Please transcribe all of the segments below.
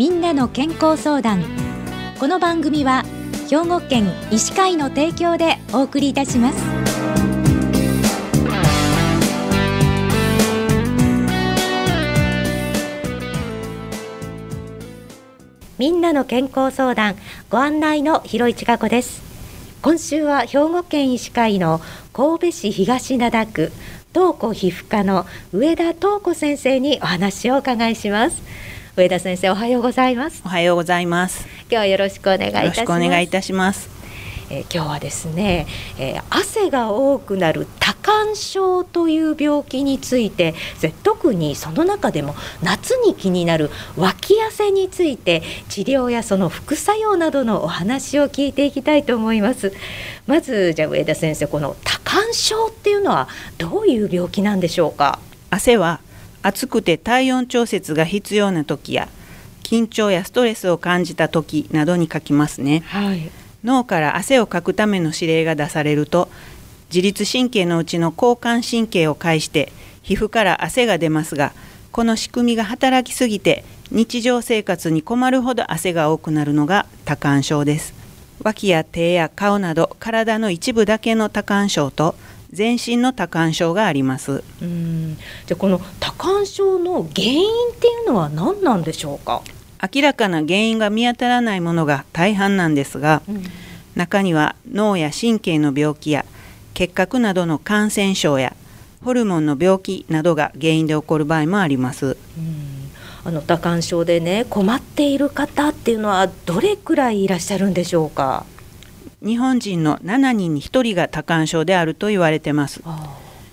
みんなの健康相談。この番組は兵庫県医師会の提供でお送りいたします。みんなの健康相談ご案内の広市加子です。今週は兵庫県医師会の神戸市東灘区東子皮膚科の上田東子先生にお話を伺いします。上田先生おはようございます。おはようございます。今日はよろしくお願いいたします。よろしくお願いいたします。えー、今日はですね、えー、汗が多くなる多汗症という病気について特にその中でも夏に気になる脇汗について治療やその副作用などのお話を聞いていきたいと思います。まずじゃあ上田先生この多汗症っていうのはどういう病気なんでしょうか？汗は暑くて体温調節が必要な時や緊張やストレスを感じた時などに書きますね、はい。脳から汗をかくための指令が出されると自律神経のうちの交感神経を介して皮膚から汗が出ますがこの仕組みが働きすぎて日常生活に困るほど汗が多くなるのが多汗症です。脇や手や顔など体の一部だけの多汗症と全身の多汗症があります。うん。じゃこの多汗症の原因っていうのは何なんでしょうか？明らかな原因が見当たらないものが大半なんですが、うん、中には脳や神経の病気や結核などの感染症やホルモンの病気などが原因で起こる場合もあります。うん。あの多汗症でね困っている方っていうのはどれくらいいらっしゃるんでしょうか？日本人の7人に1人が多汗症であると言われてます。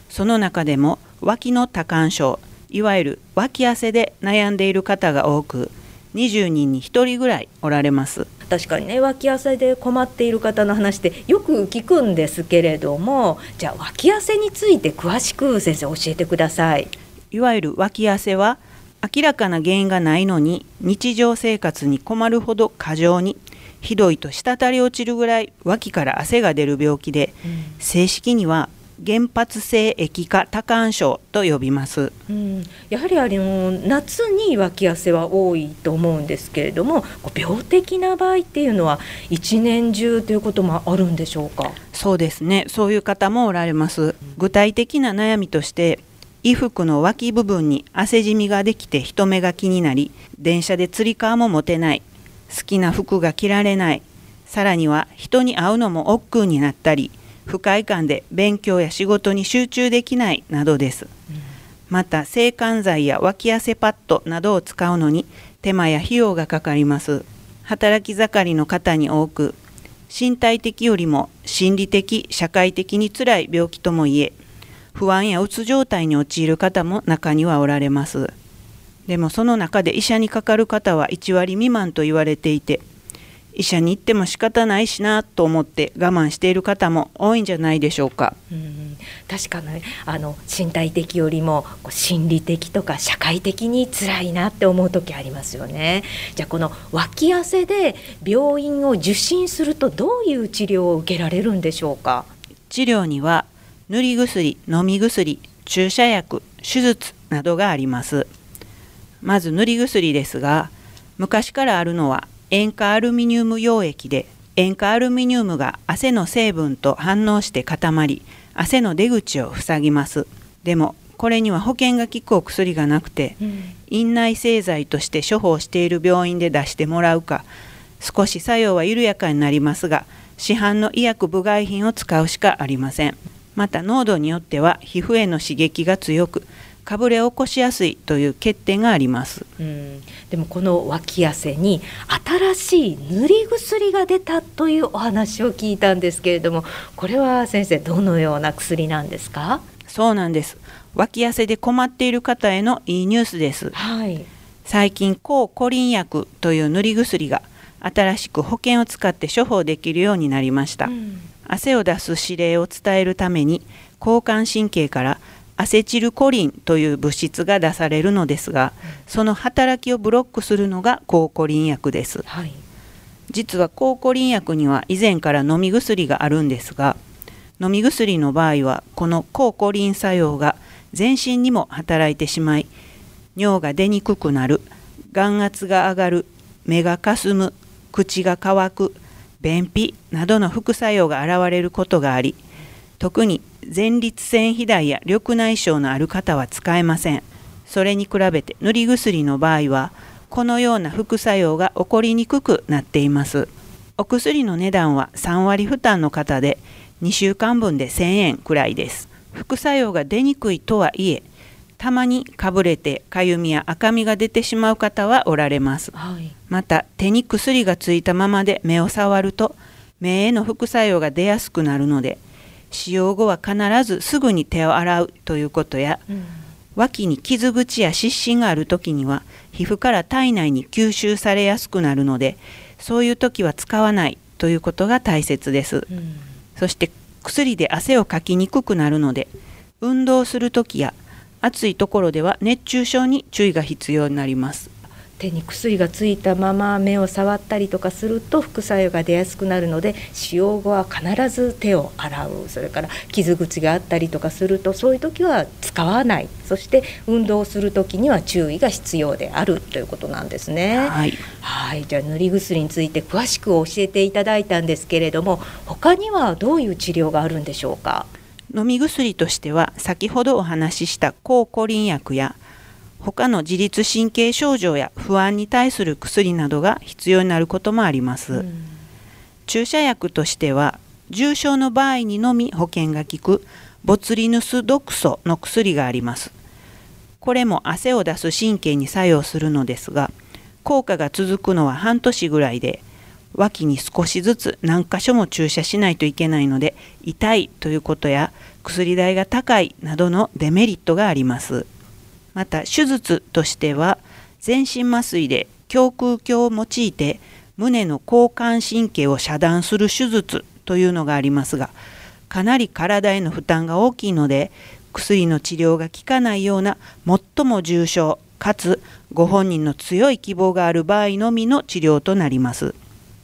その中でも脇の多汗症いわゆる脇汗で悩んでいる方が多く20人に1人ぐらいおられます。確かにね脇汗で困っている方の話ってよく聞くんですけれどもじゃあ脇汗について詳しく先生教えてください。いわゆる脇汗は明らかな原因がないのに日常生活に困るほど過剰にひどいと滴り落ちるぐらい脇から汗が出る病気で、うん、正式には原発性液化多汗症と呼びます、うん、やはりあの夏に脇汗は多いと思うんですけれども病的な場合っていうのは一年中ということもあるんでしょうか？そうですね。そういう方もおられます。具体的な悩みとして衣服の脇部分に汗じみができて人目が気になり電車でつり革も持てない好きな服が着られない。さらには人に会うのも億劫になったり不快感で勉強や仕事に集中できないなどです、うん、また制汗剤や脇汗パッドなどを使うのに手間や費用がかかります。働き盛りの方に多く身体的よりも心理的社会的につらい病気ともいえ不安やうつ状態に陥る方も中にはおられますでもその中で医者にかかる方は1割未満と言われていて医者に行っても仕方ないしなと思って我慢している方も多いんじゃないでしょうか。うん確かにあの身体的よりも心理的とか社会的に辛いなって思う時ありますよね。じゃあこの脇汗で病院を受診するとどういう治療を受けられるんでしょうか？治療には塗り薬、飲み薬、注射薬、手術などがあります。まず塗り薬ですが、昔からあるのは塩化アルミニウム溶液で塩化アルミニウムが汗の成分と反応して固まり汗の出口を塞ぎます。でもこれには保険が効くお薬がなくて、うん、院内製剤として処方している病院で出してもらうか少し作用は緩やかになりますが市販の医薬部外品を使うしかありません。また濃度によっては皮膚への刺激が強くかぶれを起こしやすいという欠点があります、うん、でもこの脇汗に新しい塗り薬が出たというお話を聞いたんですけれどもこれは先生どのような薬なんですか？そうなんです。脇汗で困っている方へのいいニュースです、はい、最近抗コリン薬という塗り薬が新しく保険を使って処方できるようになりました、うん、汗を出す指令を伝えるために交感神経からアセチルコリンという物質が出されるのですが、その働きをブロックするのが抗コリン薬です、はい、実は抗コリン薬には以前から飲み薬があるんですが飲み薬の場合はこの抗コリン作用が全身にも働いてしまい尿が出にくくなる眼圧が上がる目がかすむ口が乾く便秘などの副作用が現れることがあり特に前立腺肥大や緑内障のある方は使えません。それに比べて塗り薬の場合はこのような副作用が起こりにくくなっています。お薬の値段は3割負担の方で2週間分で1000円くらいです。副作用が出にくいとはいえたまにかぶれてかゆみや赤みが出てしまう方はおられます、はい、また手に薬がついたままで目を触ると目への副作用が出やすくなるので使用後は必ずすぐに手を洗うということや、うん、脇に傷口や湿疹がある時には皮膚から体内に吸収されやすくなるのでそういう時は使わないということが大切です、うん、そして薬で汗をかきにくくなるので運動する時や暑いところでは熱中症に注意が必要になります手に薬がついたまま目を触ったりとかすると副作用が出やすくなるので使用後は必ず手を洗う。それから傷口があったりとかするとそういう時は使わない。そして運動する時には注意が必要であるということなんですね。はい、はい。じゃあ塗り薬について詳しく教えていただいたんですけれども他にはどういう治療があるんでしょうか？飲み薬としては先ほどお話しした抗コリン薬や他の自律神経症状や不安に対する薬などが必要になることもあります、うん、注射薬としては重症の場合にのみ保険が効くボツリヌス毒素の薬があります。これも汗を出す神経に作用するのですが効果が続くのは半年ぐらいで脇に少しずつ何箇所も注射しないといけないので痛いということや薬代が高いなどのデメリットがありますまた手術としては全身麻酔で胸腔鏡を用いて胸の交感神経を遮断する手術というのがありますがかなり体への負担が大きいので薬の治療が効かないような最も重症かつご本人の強い希望がある場合のみの治療となります。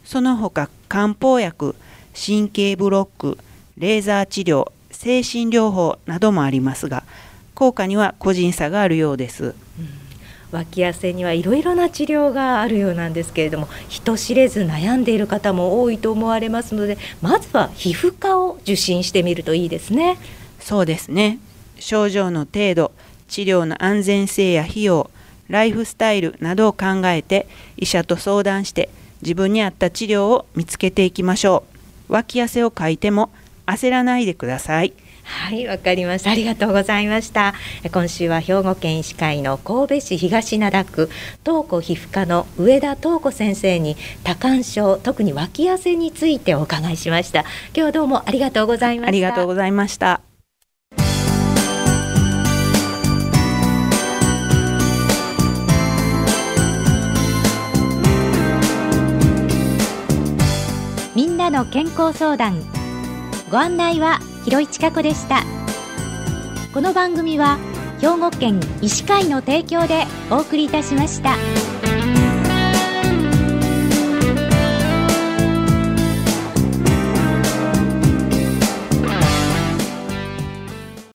その他漢方薬神経ブロックレーザー治療精神療法などもありますが効果には個人差があるようです。うん。脇汗にはいろいろな治療があるようなんですけれども人知れず悩んでいる方も多いと思われますのでまずは皮膚科を受診してみるといいですね。そうですね。症状の程度治療の安全性や費用ライフスタイルなどを考えて医者と相談して自分に合った治療を見つけていきましょう。脇汗をかいても焦らないでくださいはいわかりました。ありがとうございました。今週は兵庫県医師会の神戸市東灘区東子皮膚科の上田東子先生に多汗症特に脇汗についてお伺いしました。今日はどうもありがとうございました。ありがとうございました。みんなの健康相談。ご案内は広市千佳子でしたこの番組は兵庫県医師会の提供でお送りいたしました。